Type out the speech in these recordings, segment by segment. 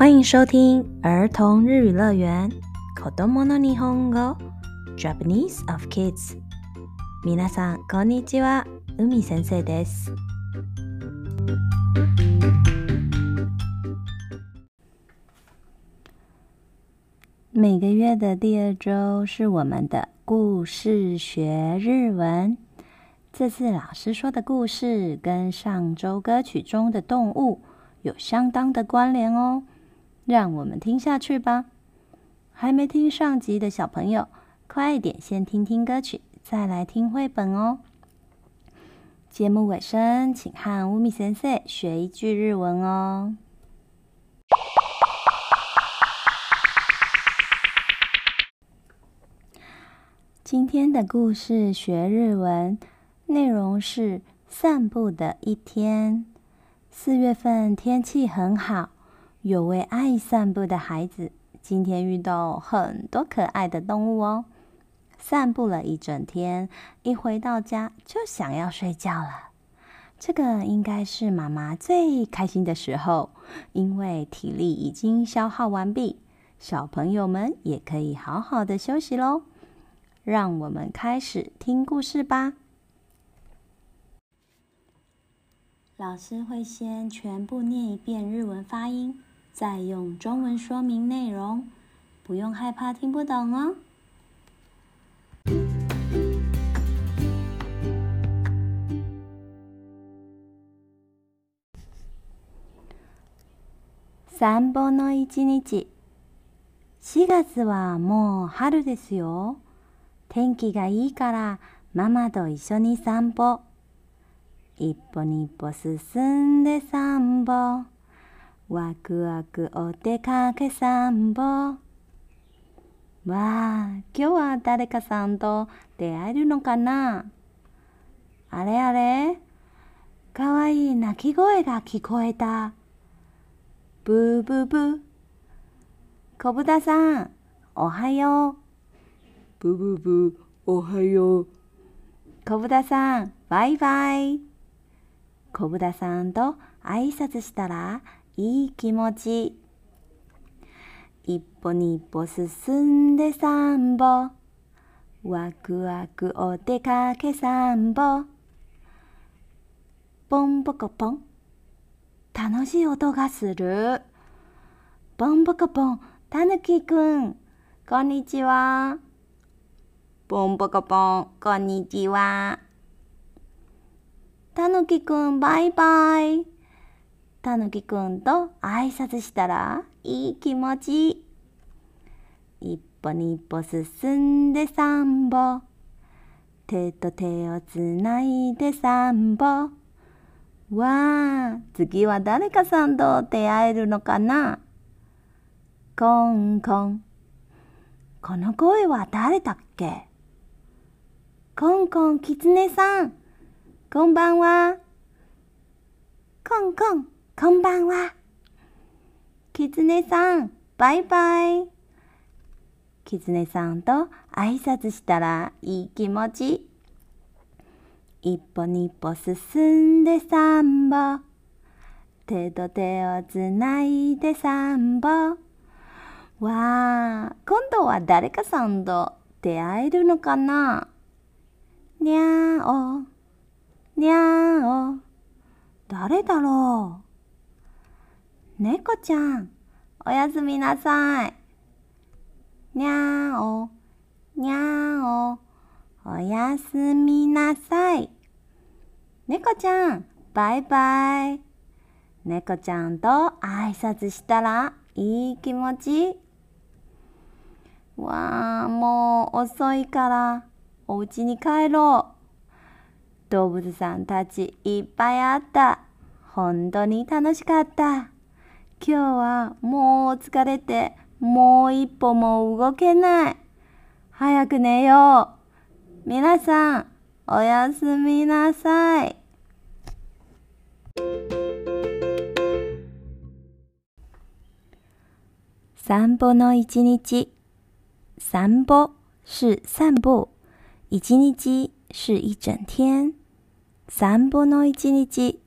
欢迎收听儿童日语乐园，Kodomo no Nihongo，Japanese of Kids。皆さんこんにちは、海先生です。每个月的第二周是我们的故事学日文。这次老师说的故事跟上周歌曲中的动物有相当的关联哦。让我们听下去吧。还没听上集的小朋友，快一点先听听歌曲，再来听绘本哦。节目尾声，请看乌米先生学一句日文哦。今天的故事学日文内容是散步的一天。四月份天气很好。有位爱散步的孩子，今天遇到很多可爱的动物哦。散步了一整天，一回到家就想要睡觉了。这个应该是妈妈最开心的时候，因为体力已经消耗完毕，小朋友们也可以好好的休息喽。让我们开始听故事吧。老师会先全部念一遍日文发音。再用中文说明内容，不用害怕听不懂哦。散歩の一日。4月はもう春ですよ。天気がいいからママと一緒に散歩。一歩二歩進んで散歩。ワクワクお出かけ散歩わあ今日は誰かさんと出会えるのかなあれあれかわいい鳴き声が聞こえたブーブーブー小豚さんおはようブーブーブーおはよう小豚さんバイバイ小豚さんと挨拶したらいい気持ち。一歩二歩進んで三歩。ワクワクお出かけ散歩。ポンポコポン。楽しい音がする。ポンポコポン、たぬきくん。こんにちは。ポンポコポン、こんにちは。たぬきくん、バイバイ。たぬきくんと挨拶したらいい気持ち。一歩二歩進んで三歩。手と手をつないで三歩。わあ、次は誰かさんと出会えるのかなコンコン。この声は誰だっけコンコンキツネさん。こんばんは。コンコン。こんばんは。きつねさん、バイバイ。きつねさんと挨拶したらいい気持ち。一歩二歩進んで三歩。手と手をつないで三歩。わあ、今度は誰かさんと出会えるのかなにゃーお、にゃーお、誰だろう猫ちゃん、おやすみなさい。にゃーお、にゃーお、おやすみなさい。猫ちゃん、バイバイ。猫ちゃんと挨拶したらいい気持ち。わー、もう遅いから、お家に帰ろう。動物さんたちいっぱいあった。本当に楽しかった。今日はもう疲れてもう一歩も動けない。早く寝よう。皆さん、おやすみなさい。散歩の一日。散歩是散歩。一日是一整天。散歩の一日。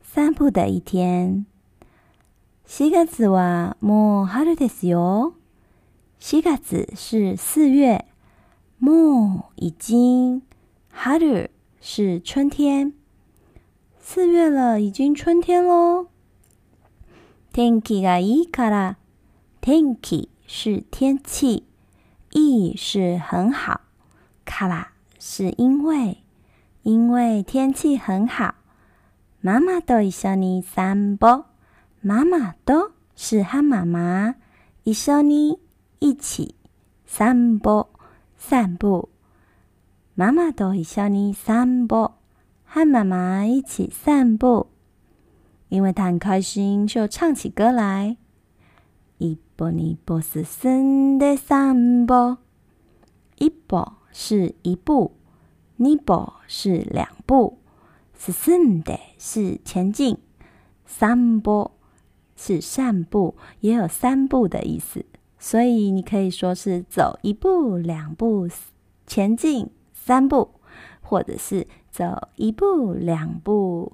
散歩的一天。四月是四月，已经，是春天。四月了，已经春天喽。天が啊，一卡拉。天気是天气，い是很好，卡拉是因为，因为天气很好，妈妈都緒你散歩。妈妈都是和妈妈一緒に一起散步散步。妈妈都一緒に散步，和妈妈一起散步，因为她很开心，就唱起歌来。一步尼步是伸的散步，一步是一步，尼步是两步，是伸的是前进散步。是散步，也有三步的意思，所以你可以说是走一步、两步前进三步，或者是走一步、两步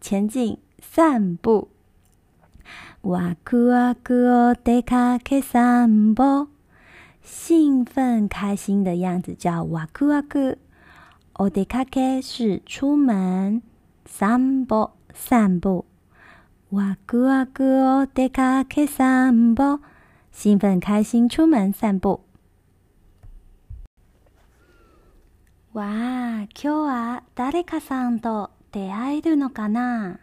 前进散步。哇酷哇酷哦，打卡克散步，兴奋开心的样子叫哇酷哇酷。哦，得卡是出门散步散步。ワクワクお出かけ散歩。兴奋开心出门散步。わあ、今日は誰かさんと出会えるのかな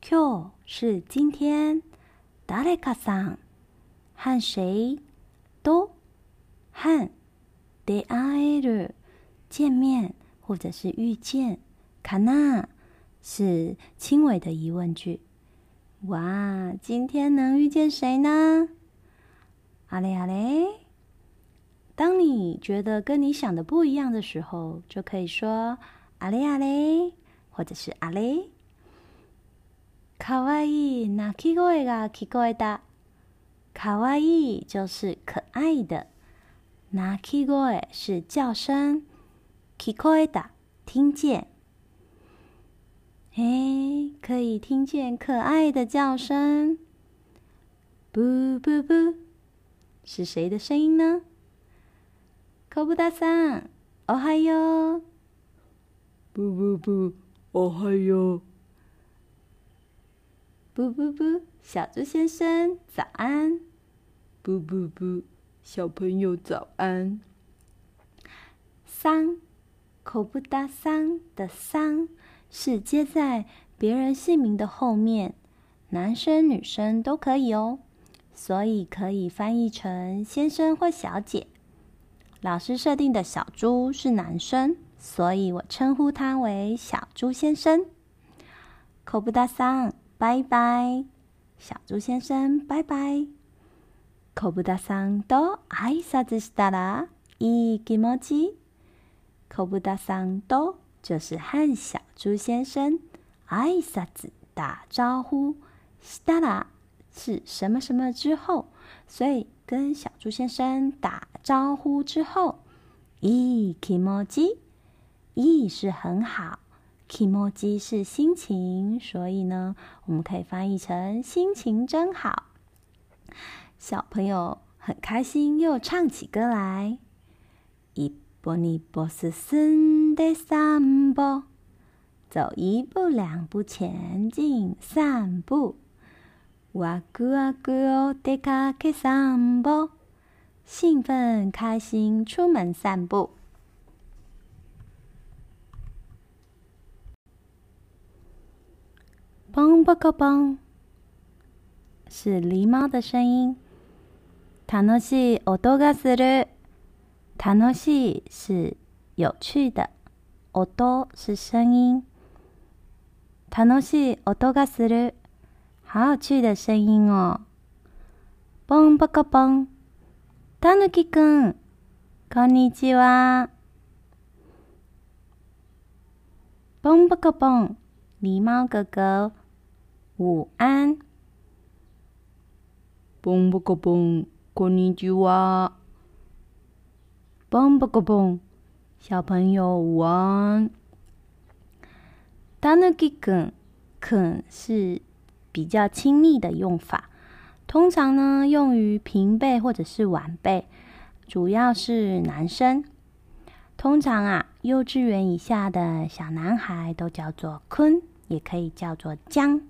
今日是今天。誰かさん。和谁都和出会える。见面或者是遇见。かな是轻微的疑问句。哇，今天能遇见谁呢？阿嘞阿嘞，当你觉得跟你想的不一样的时候，就可以说阿嘞阿嘞，或者是阿嘞。卡哇伊，那奇ゴエがきこえた。卡哇伊就是可爱的，那奇ゴエ是叫声，奇こえた听见。嘿，可以听见可爱的叫声！不不不，是谁的声音呢？コブダさ哦嗨哟！不不不，哦嗨哟！不不不，小猪先生早安。不不不，小朋友早安。三，コブダさ的の三。是接在别人姓名的后面，男生女生都可以哦，所以可以翻译成先生或小姐。老师设定的小猪是男生，所以我称呼他为小猪先生。口不 b u 拜拜，小猪先生，拜拜。口不 b u 都 a s 子 n do ai s a 口不 i d 都。就是和小猪先生挨萨子打招呼，哒啦是什么什么之后，所以跟小猪先生打招呼之后，k i m o j i 伊是很好，k i m o j i 是心情，所以呢，我们可以翻译成心情真好。小朋友很开心，又唱起歌来，一波尼波斯森。在散步，走一步两步前进，散步。哇咕哇咕哦，在出去散步，兴奋开心出门散步。嘣嘣个嘣，是狸猫的声音。楽しい、音がする。楽しい是有趣的。音是声音。楽しい音がする。好有趣的声音哦。ぽんぽこぽん。たぬきくん。こんにちは。ぽんぽこぽん。狸猫哥哥。午安。ぽんぽこぽん。こんにちは。ぽんぽこぽん。小朋友，王，打那句“肯”是比较亲密的用法，通常呢用于平辈或者是晚辈，主要是男生。通常啊，幼稚园以下的小男孩都叫做“坤，也可以叫做“江”。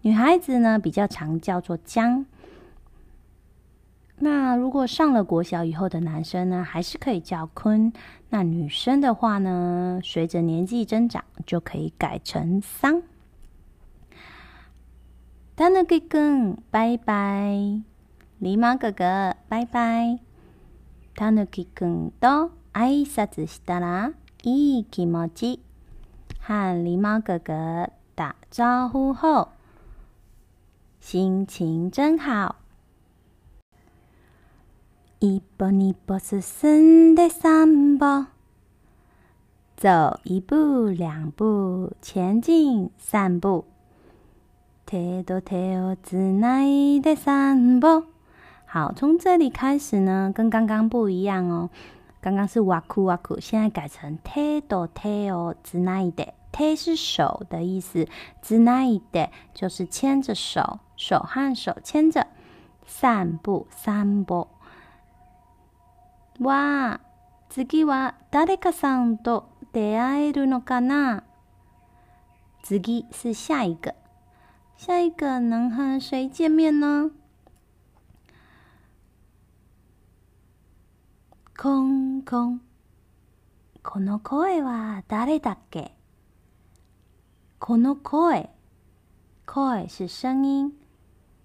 女孩子呢，比较常叫做“江”。那如果上了国小以后的男生呢，还是可以叫坤；那女生的话呢，随着年纪增长就可以改成桑。t 那 n u 拜拜，狸猫哥哥，拜拜。Tanuki-kun と挨拶したらいい気持ち。和狸猫哥哥打招呼后，心情真好。一步一步是三步，走一步两步前进散步。提多提哦，只奈的散步。好，从这里开始呢，跟刚刚不一样哦。刚刚是哇酷哇酷，现在改成提多提哦，只奈的提是手的意思，只奈的就是牵着手，手和手牵着散步散步。わあ、次は誰かさんと出会えるのかな次是下一个。下一个能和谁见面呢？コンコン。この声は誰だっけこの声。声是声音。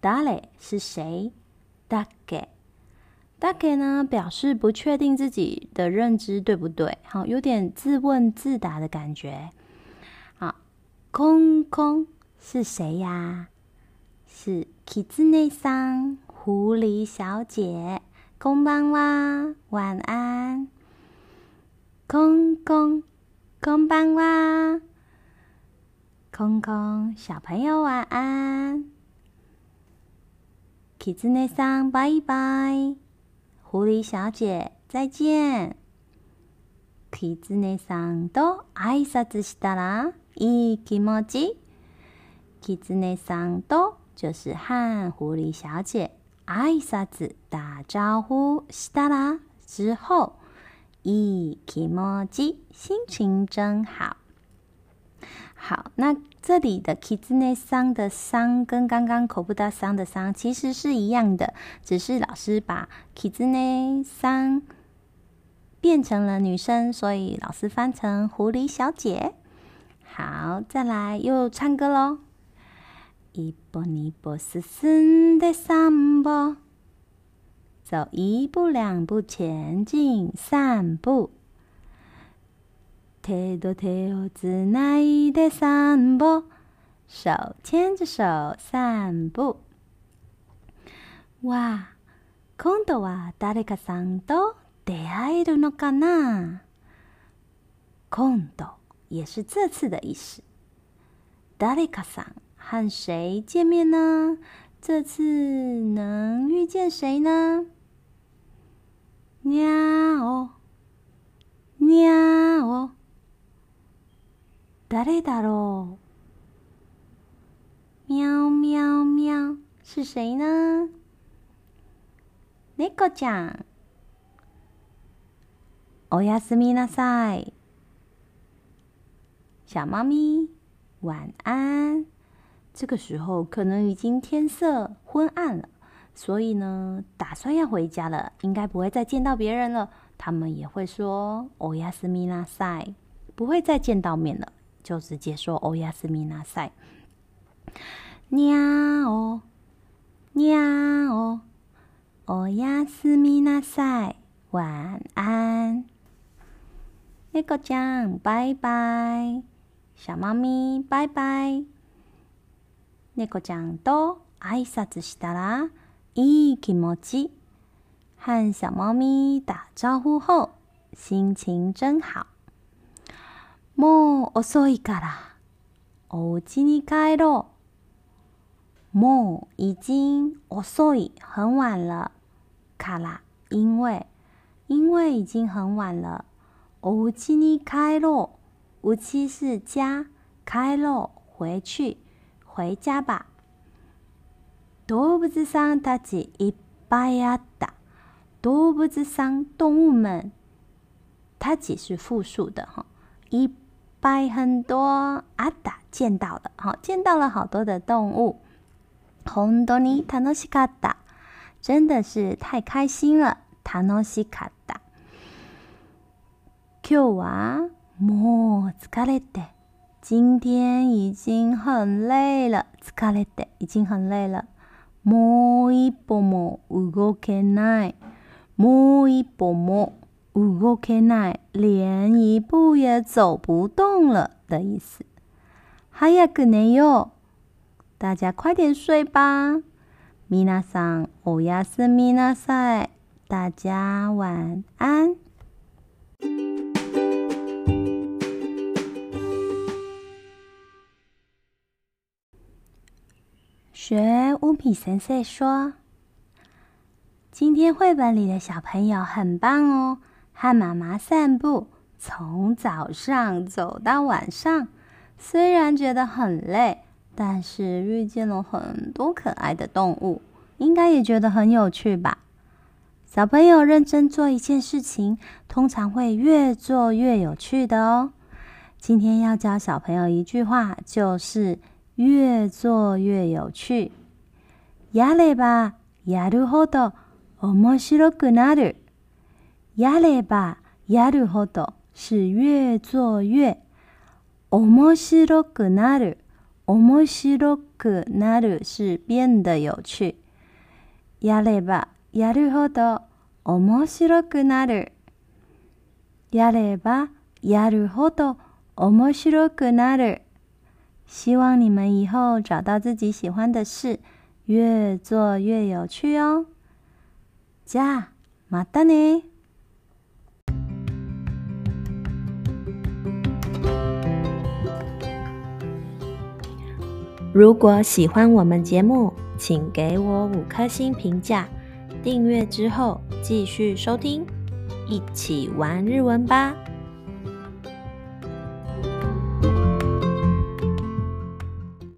誰是谁。だっけ大概呢表示不确定自己的认知对不对？好，有点自问自答的感觉。好，空空是谁呀？是 Kizne 桑，狐狸小姐，空班哇，晚安。空空，空班哇。空空，小朋友晚安。Kizne 桑，拜拜。狐狸小姐，再见。口之内さんと挨拶したらいい気持ち。口内さんと就是和狐狸小姐挨拶打招呼，したら之后，いい気持ち，心情真好。好，那这里的 “kitzne” 桑的“桑”跟刚刚“口不达桑”的“桑”其实是一样的，只是老师把 “kitzne” 变成了女生，所以老师翻成“狐狸小姐”。好，再来又唱歌喽，一步一波四四的三步，走一步两步前进散步。手と手をつないで散歩手牵着手散歩わあ今度は誰かさんと出会えるのかな今度也是这次的意思。誰かさん和谁见面呢？这次能遇见谁呢？喵哦，喵。誰打咯？喵喵喵，是谁呢？貓貓ちゃん、おやすみなさい，小猫咪晚安。这个时候可能已经天色昏暗了，所以呢，打算要回家了，应该不会再见到别人了。他们也会说“おやすみなさい”，不会再见到面了。就直接说“欧亚斯米纳赛”，喵哦，喵哦，欧亚斯米纳塞，晚安。猫酱，拜拜，小猫咪，拜拜。猫酱，と挨拶したらいい気持ち。和小猫咪打招呼后，心情真好。もう遅いから、お家に帰ろう。もう已经遅い，很晚了，から因为因为已经很晚了，お家に帰ろう。お家是家，帰ろう回去，回家吧。動物の上たちいっぱいあった。動物の上动物们，たち是复数的哈。一拜很多あった、见到了，好，见到了好多的动物。本当に楽しかった，真的是太开心了。楽しかった。今日はもう疲れて，今天已经很累了。疲れて已经很累了。もう一歩も動けない。もう一歩も。五五开奈连一步也走不动了的意思。哈呀，可能哟，大家快点睡吧。米娜桑，我也是米娜赛，大家晚安。学乌皮神社说，今天绘本里的小朋友很棒哦。和妈妈散步，从早上走到晚上，虽然觉得很累，但是遇见了很多可爱的动物，应该也觉得很有趣吧。小朋友认真做一件事情，通常会越做越有趣的哦。今天要教小朋友一句话，就是越做越有趣。やればやるほど面白くなる。やればやるほど是越做越面白くなる面白くなる是变得有趣やればやるほど面白くなるやればやるほど面白くなる希望你们以后找到自己喜欢的事越做越有趣哦じゃあまたね如果喜欢我们节目，请给我五颗星评价，订阅之后继续收听，一起玩日文吧。